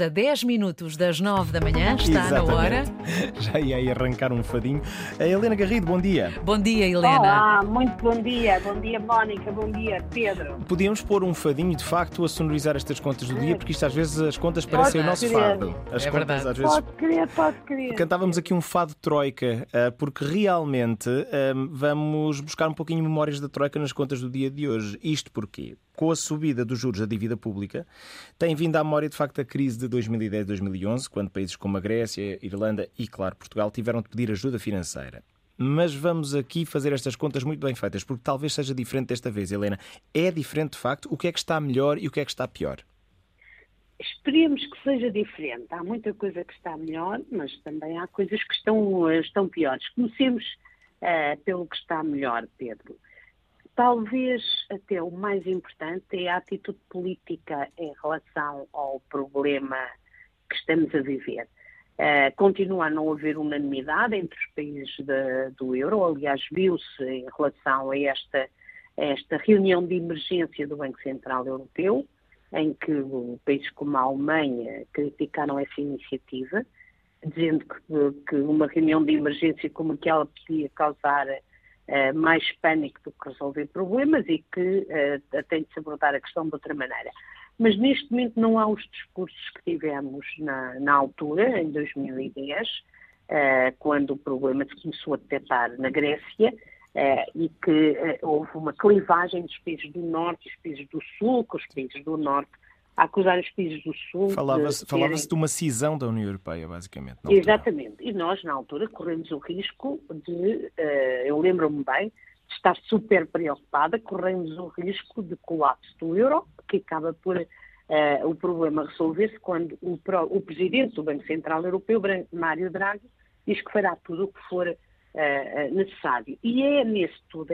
A 10 minutos das 9 da manhã, está na hora. Já ia aí arrancar um fadinho. A Helena Garrido, bom dia. Bom dia, Helena. Olá, muito bom dia. Bom dia, Mónica. Bom dia, Pedro. Podíamos pôr um fadinho de facto a sonorizar estas contas do dia, porque isto às vezes as contas parecem o nosso fado. As É contas verdade. às vezes. Pode crer, pode crer. Cantávamos aqui um fado troika, ah, porque realmente ah, vamos buscar um pouquinho memórias da troika nas contas do dia de hoje. Isto porquê? Com a subida dos juros da dívida pública, tem vindo à memória de facto a crise de 2010-2011, quando países como a Grécia, Irlanda e, claro, Portugal tiveram de pedir ajuda financeira. Mas vamos aqui fazer estas contas muito bem feitas, porque talvez seja diferente desta vez, Helena. É diferente de facto o que é que está melhor e o que é que está pior. Esperemos que seja diferente. Há muita coisa que está melhor, mas também há coisas que estão, estão piores. Comecemos eh, pelo que está melhor, Pedro. Talvez até o mais importante é a atitude política em relação ao problema que estamos a viver. Eh, continua a não haver unanimidade entre os países da- do euro, aliás, viu-se em relação a esta, a esta reunião de emergência do Banco Central Europeu, em que países como a Alemanha criticaram essa iniciativa, dizendo que, que uma reunião de emergência como aquela podia causar eh, mais pânico do que resolver problemas e que eh, tem de se abordar a questão de outra maneira. Mas neste momento não há os discursos que tivemos na, na altura, em 2010, eh, quando o problema se começou a detectar na Grécia, eh, e que eh, houve uma clivagem dos países do Norte e os países do Sul, com os países do Norte a acusar os países do Sul de Falava-se terem- falava de uma cisão da União Europeia, basicamente. Exatamente. E nós, na altura, corremos o risco de, eh, eu lembro-me bem, de estar super preocupada, corremos o risco de colapso do euro, que acaba por eh, o problema resolver-se quando o, o presidente do Banco Central Europeu, Mário Draghi, diz que fará tudo o que for eh, necessário. E é nesse tudo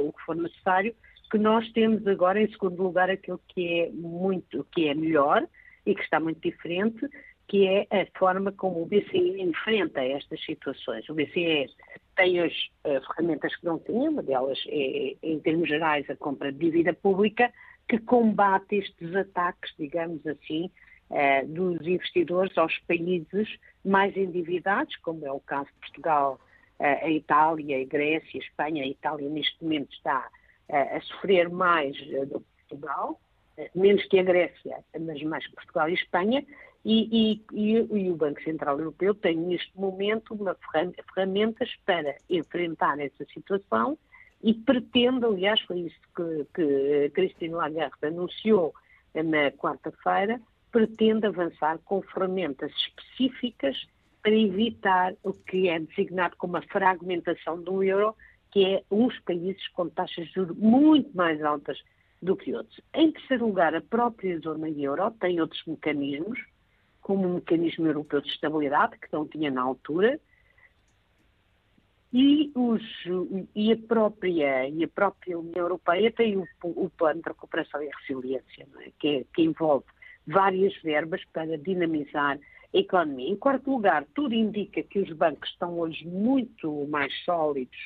o que for necessário que nós temos agora, em segundo lugar, aquilo que é muito, que é melhor e que está muito diferente, que é a forma como o BCE enfrenta estas situações. O BCE tem as eh, ferramentas que não tinha, uma delas é, em termos gerais, a compra de dívida pública, que combate estes ataques, digamos assim, eh, dos investidores aos países mais endividados, como é o caso de Portugal, eh, a Itália, a Grécia, a Espanha. A Itália, neste momento, está a sofrer mais eh, do que Portugal, eh, menos que a Grécia, mas mais que Portugal e Espanha, e, e- e- o Banco Central Europeu tem neste momento uma ferram- ferramentas para enfrentar essa situação e pretende, aliás, foi isso que, que Christine Lagarde anunciou na quarta-feira, pretende avançar com ferramentas específicas para evitar o que é designado como a fragmentação do euro, que é uns países com taxas de juros muito mais altas do que outros. Em terceiro lugar, a própria zona euro tem outros mecanismos, como o mecanismo europeu de estabilidade, que não tinha na altura, e, os, e, a própria, e a própria União Europeia tem o, o plano de recuperação e resiliência, é? que, é- que envolve várias verbas para dinamizar a economia. Em quarto lugar, tudo indica que os bancos estão hoje muito mais sólidos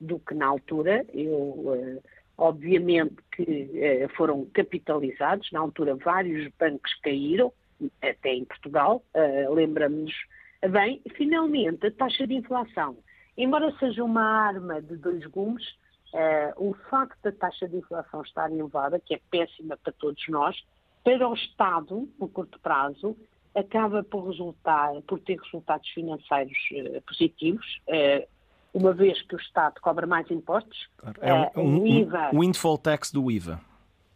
do que na altura. Eu, eh, obviamente que eh, foram capitalizados, na altura vários bancos caíram, até em Portugal, eh, lembramos-nos bem. Finalmente, a taxa de inflação. Embora seja uma arma de dois gumes, o facto da taxa de inflação estar elevada, que é péssima para todos nós, para o Estado, no curto prazo, acaba por, resultar, por ter resultados financeiros positivos, uma vez que o Estado cobra mais impostos, Claro. É um, eh, um, o IVA. um windfall tax do IVA.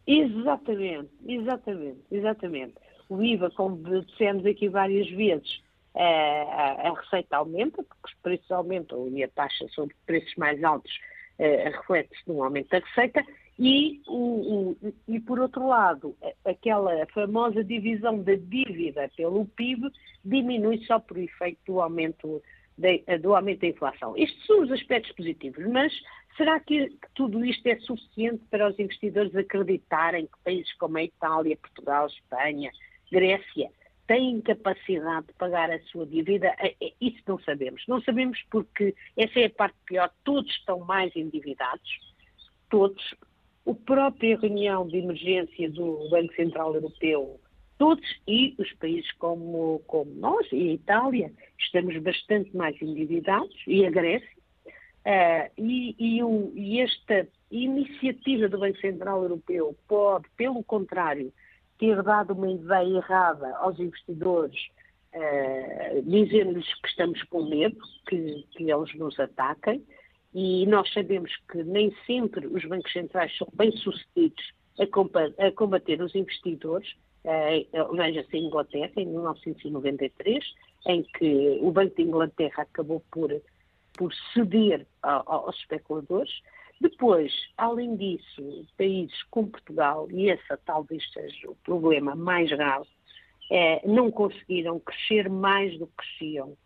Exatamente, exatamente, exatamente. O IVA, como dissemos aqui várias vezes, eh, a, a receita aumenta, porque os preços aumentam e a taxa sobre preços mais altos eh, reflete-se num aumento da receita, e, o, o- e por outro lado, a- aquela famosa divisão da dívida pelo PIB diminui só por efeito do aumento da, do aumento da inflação. Estes são os aspectos positivos, mas será que, tudo isto é suficiente para os investidores acreditarem que países como a Itália, Portugal, Espanha, Grécia têm capacidade de pagar a sua dívida? É- é- Isso não sabemos. Não sabemos porque essa é a parte pior. Todos estão mais endividados, todos. O própria reunião de emergência do Banco Central Europeu todos e os países como, como nós e a Itália estamos bastante mais endividados e a Grécia. Uh, e, e, o, e, esta iniciativa do Banco Central Europeu pode, pelo contrário, ter dado uma ideia errada aos investidores, uh, dizendo-lhes que estamos com medo, que, que eles nos ataquem, e nós sabemos que nem sempre os bancos centrais são bem-sucedidos a, combater os investidores, veja-se a Inglaterra, em 1993, em que o Banco de Inglaterra acabou por, por ceder aos especuladores. Depois, além disso, países como Portugal, e esse talvez seja o problema mais grave, é, não conseguiram crescer mais do que cresciam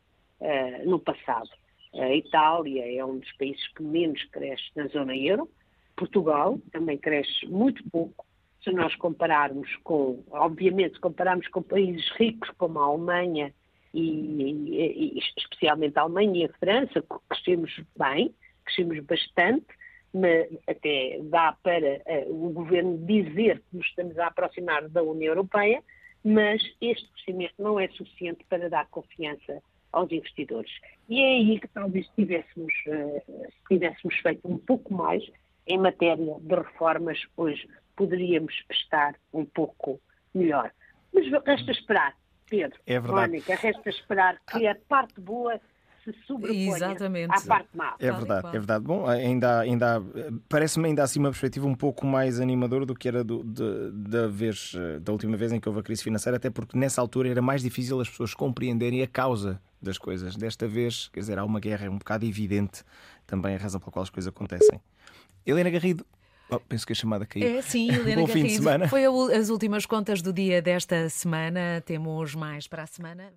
é, no passado. A Itália é um dos países que menos cresce na zona euro, Portugal também cresce muito pouco, se nós compararmos com, obviamente, se compararmos com países ricos como a Alemanha e, e, especialmente a Alemanha e a França, crescemos bem, crescemos bastante, mas até dá para uh, o governo dizer que nos estamos a aproximar da União Europeia, mas este crescimento não é suficiente para dar confiança aos investidores. E é aí que talvez tivéssemos, uh, tivéssemos feito um pouco mais em matéria de reformas, hoje poderíamos estar um pouco melhor. Mas resta esperar, Pedro, é Mónica, resta esperar que a parte boa se sobreponha Exatamente. à parte má. É verdade, é verdade. Bom, ainda, ainda parece-me ainda assim uma perspectiva um pouco mais animadora do que era do, de, da, vez, da última vez em que houve a crise financeira, até porque nessa altura era mais difícil as pessoas compreenderem a causa das coisas. Desta vez, quer dizer, há uma guerra, é um bocado evidente também a razão pela qual as coisas acontecem. Helena Garrido, Oh, penso que a chamada caiu. É, sim, Helena Bom fim de semana. Foi as últimas contas do dia desta semana. Temos mais para a semana.